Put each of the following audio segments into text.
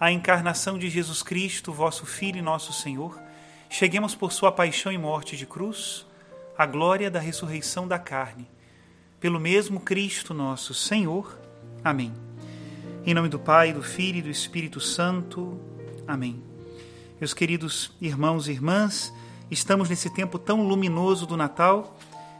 a encarnação de Jesus Cristo, vosso Filho e nosso Senhor, cheguemos por sua paixão e morte de cruz, à glória da ressurreição da carne. Pelo mesmo Cristo nosso Senhor. Amém. Em nome do Pai, do Filho e do Espírito Santo. Amém. Meus queridos irmãos e irmãs, estamos nesse tempo tão luminoso do Natal.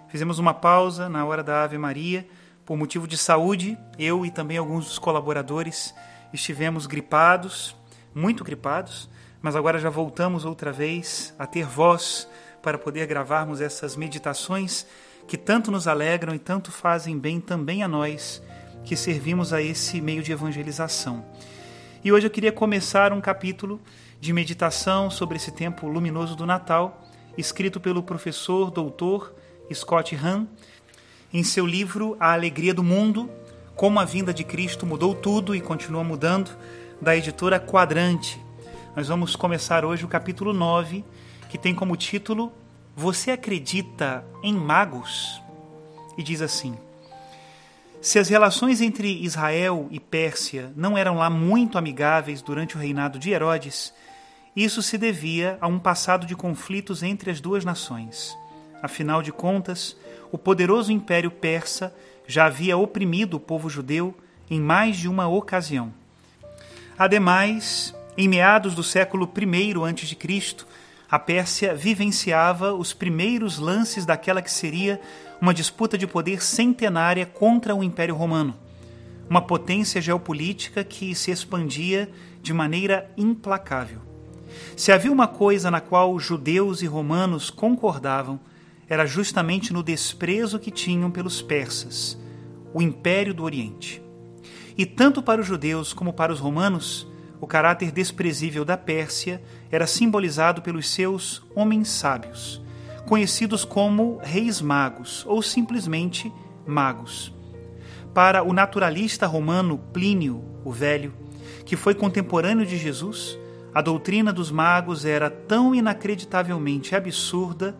Fizemos uma pausa na hora da Ave Maria por motivo de saúde, eu e também alguns dos colaboradores estivemos gripados, muito gripados, mas agora já voltamos outra vez a ter voz para poder gravarmos essas meditações que tanto nos alegram e tanto fazem bem também a nós que servimos a esse meio de evangelização. E hoje eu queria começar um capítulo de meditação sobre esse tempo luminoso do Natal, escrito pelo professor doutor Scott Hahn, em seu livro A Alegria do Mundo, como a vinda de Cristo mudou tudo e continua mudando, da editora Quadrante. Nós vamos começar hoje o capítulo 9, que tem como título Você acredita em magos? E diz assim: Se as relações entre Israel e Pérsia não eram lá muito amigáveis durante o reinado de Herodes, isso se devia a um passado de conflitos entre as duas nações. Afinal de contas, o poderoso império persa já havia oprimido o povo judeu em mais de uma ocasião. Ademais, em meados do século I a.C., a Pérsia vivenciava os primeiros lances daquela que seria uma disputa de poder centenária contra o Império Romano, uma potência geopolítica que se expandia de maneira implacável. Se havia uma coisa na qual judeus e romanos concordavam, era justamente no desprezo que tinham pelos persas, o Império do Oriente. E tanto para os judeus como para os romanos, o caráter desprezível da Pérsia era simbolizado pelos seus homens sábios, conhecidos como reis magos ou simplesmente magos. Para o naturalista romano Plínio o Velho, que foi contemporâneo de Jesus, a doutrina dos magos era tão inacreditavelmente absurda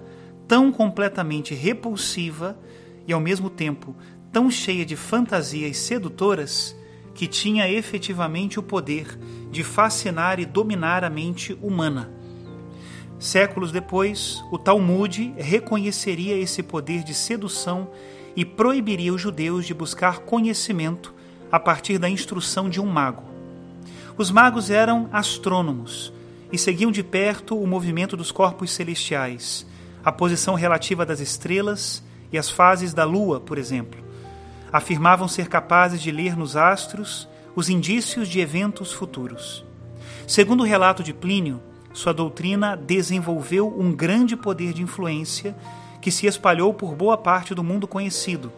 tão completamente repulsiva e ao mesmo tempo tão cheia de fantasias sedutoras que tinha efetivamente o poder de fascinar e dominar a mente humana. Séculos depois, o Talmud reconheceria esse poder de sedução e proibiria os judeus de buscar conhecimento a partir da instrução de um mago. Os magos eram astrônomos e seguiam de perto o movimento dos corpos celestiais, a posição relativa das estrelas e as fases da lua, por exemplo. Afirmavam ser capazes de ler nos astros os indícios de eventos futuros. Segundo o relato de Plínio, sua doutrina desenvolveu um grande poder de influência que se espalhou por boa parte do mundo conhecido,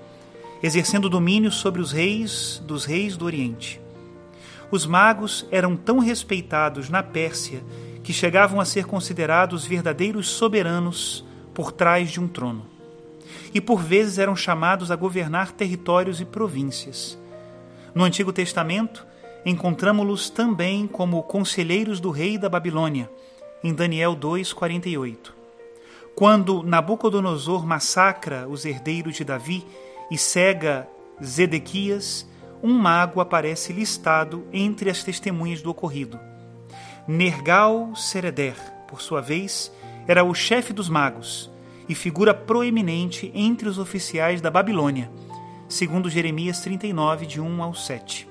exercendo domínio sobre os reis dos reis do Oriente. Os magos eram tão respeitados na Pérsia que chegavam a ser considerados verdadeiros soberanos por trás de um trono. E por vezes eram chamados a governar territórios e províncias. No Antigo Testamento, encontramos-los também como conselheiros do rei da Babilônia, em Daniel 2:48. Quando Nabucodonosor massacra os herdeiros de Davi e cega Zedequias, um mago aparece listado entre as testemunhas do ocorrido. Nergal Sereder, por sua vez, era o chefe dos magos e figura proeminente entre os oficiais da Babilônia, segundo Jeremias 39, de 1 ao 7.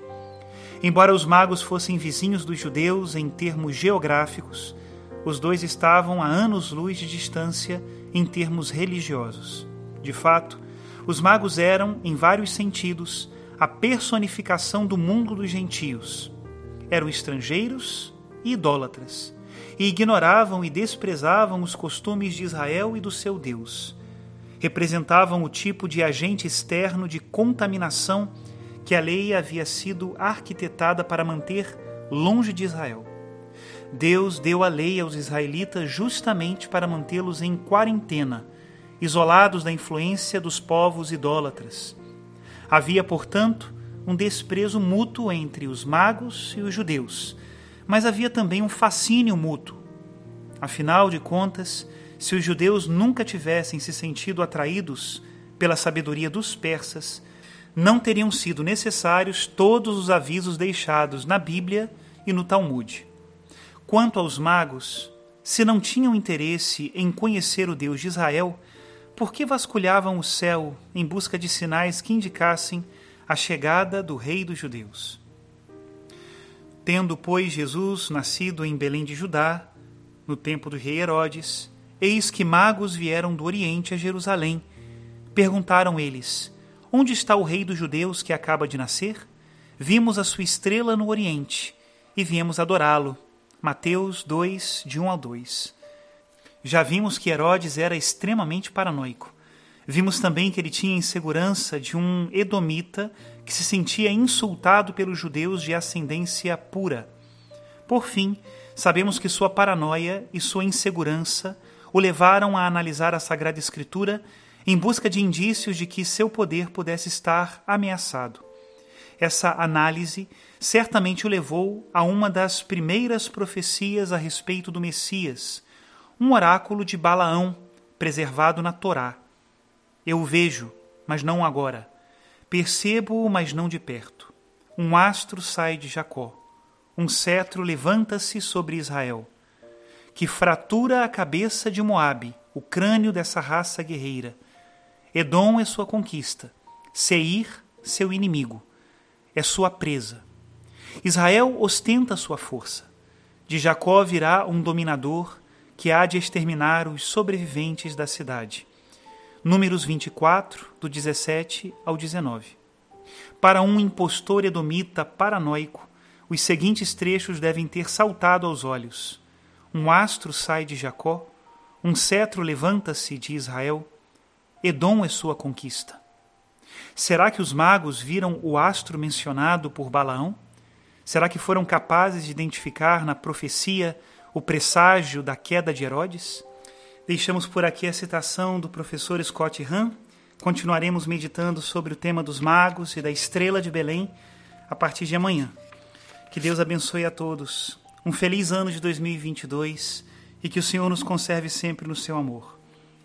Embora os magos fossem vizinhos dos judeus em termos geográficos, os dois estavam a anos-luz de distância em termos religiosos. De fato, os magos eram, em vários sentidos, a personificação do mundo dos gentios. Eram estrangeiros e idólatras, e ignoravam e desprezavam os costumes de Israel e do seu Deus. Representavam o tipo de agente externo de contaminação que a lei havia sido arquitetada para manter longe de Israel. Deus deu a lei aos israelitas justamente para mantê-los em quarentena, isolados da influência dos povos idólatras. Havia, portanto, um desprezo mútuo entre os magos e os judeus, mas havia também um fascínio mútuo. Afinal de contas, se os judeus nunca tivessem se sentido atraídos pela sabedoria dos persas, não teriam sido necessários todos os avisos deixados na Bíblia e no Talmud. Quanto aos magos, se não tinham interesse em conhecer o Deus de Israel, por que vasculhavam o céu em busca de sinais que indicassem a chegada do Rei dos Judeus? Tendo, pois, Jesus nascido em Belém de Judá, no tempo do rei Herodes, eis que magos vieram do Oriente a Jerusalém. Perguntaram eles: Onde está o rei dos judeus que acaba de nascer? Vimos a sua estrela no Oriente e viemos adorá-lo. Mateus 2, de 1 ao 2. Já vimos que Herodes era extremamente paranoico. Vimos também que ele tinha insegurança de um edomita que se sentia insultado pelos judeus de ascendência pura. Por fim, sabemos que sua paranoia e sua insegurança o levaram a analisar a Sagrada Escritura em busca de indícios de que seu poder pudesse estar ameaçado. Essa análise certamente o levou a uma das primeiras profecias a respeito do Messias, um oráculo de Balaão, preservado na Torá. Eu o vejo, mas não agora. Percebo-o, mas não de perto. Um astro sai de Jacó. Um cetro levanta-se sobre Israel, que fratura a cabeça de Moabe, o crânio dessa raça guerreira Edom é sua conquista, Seir, seu inimigo, é sua presa. Israel ostenta sua força. De Jacó virá um dominador que há de exterminar os sobreviventes da cidade. Números 24, do 17 ao 19. Para um impostor edomita paranoico, os seguintes trechos devem ter saltado aos olhos. Um astro sai de Jacó, um cetro levanta-se de Israel, Edom é sua conquista. Será que os magos viram o astro mencionado por Balaão? Será que foram capazes de identificar na profecia o presságio da queda de Herodes? Deixamos por aqui a citação do professor Scott Hahn. Continuaremos meditando sobre o tema dos magos e da estrela de Belém a partir de amanhã. Que Deus abençoe a todos. Um feliz ano de 2022 e que o Senhor nos conserve sempre no seu amor.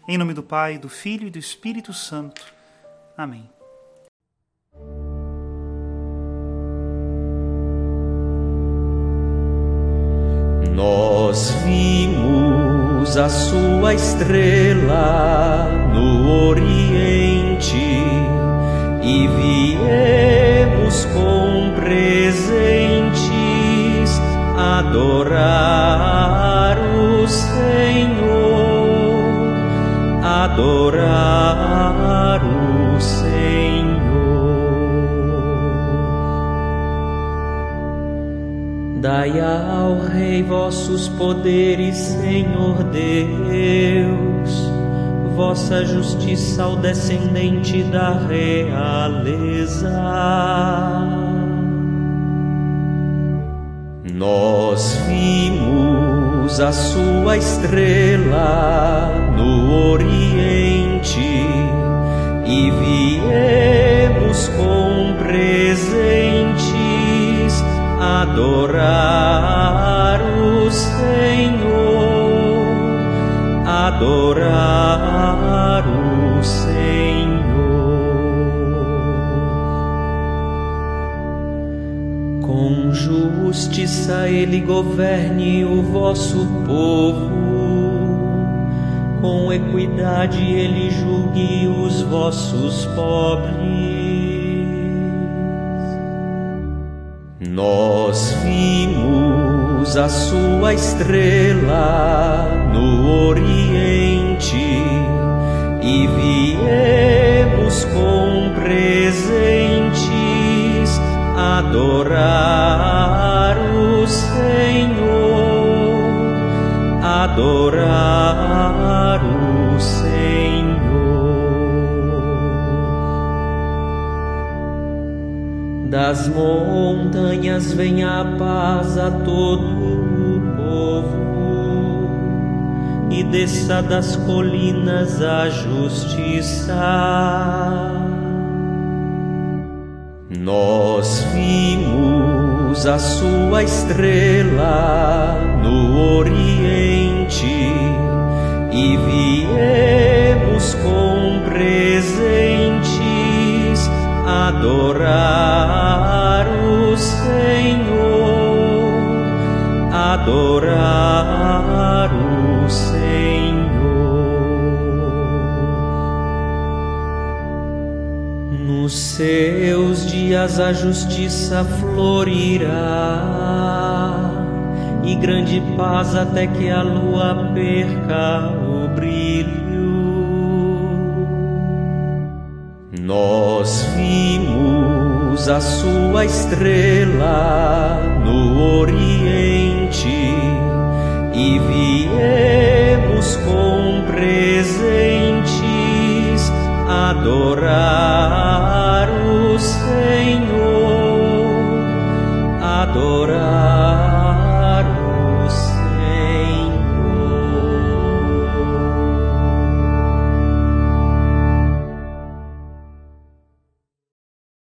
Em nome do Pai, do Filho e do Espírito Santo. Amém. Nós vimos a sua estrela no Oriente e viemos com presentes adorar o Senhor adorar o Senhor. Dai ao Rei vossos poderes, Senhor Deus, vossa justiça ao descendente da realeza. Nós vimos a sua estrela no Oriente e viemos com presentes adorar o Senhor. adorar o Senhor. Com justiça Ele governe o vosso povo com equidade ele julgue os vossos pobres. Nós vimos a sua estrela no Oriente e viemos com presentes adorar o Senhor adorar o Senhor. Das montanhas vem a paz a todo o povo, e desça das colinas a justiça. Nós vimos a sua estrela Nos seus dias a justiça florirá e grande paz até que a lua perca o brilho. Nós vimos a sua estrela no Oriente e viemos com presentes adorar o Senhor, adorar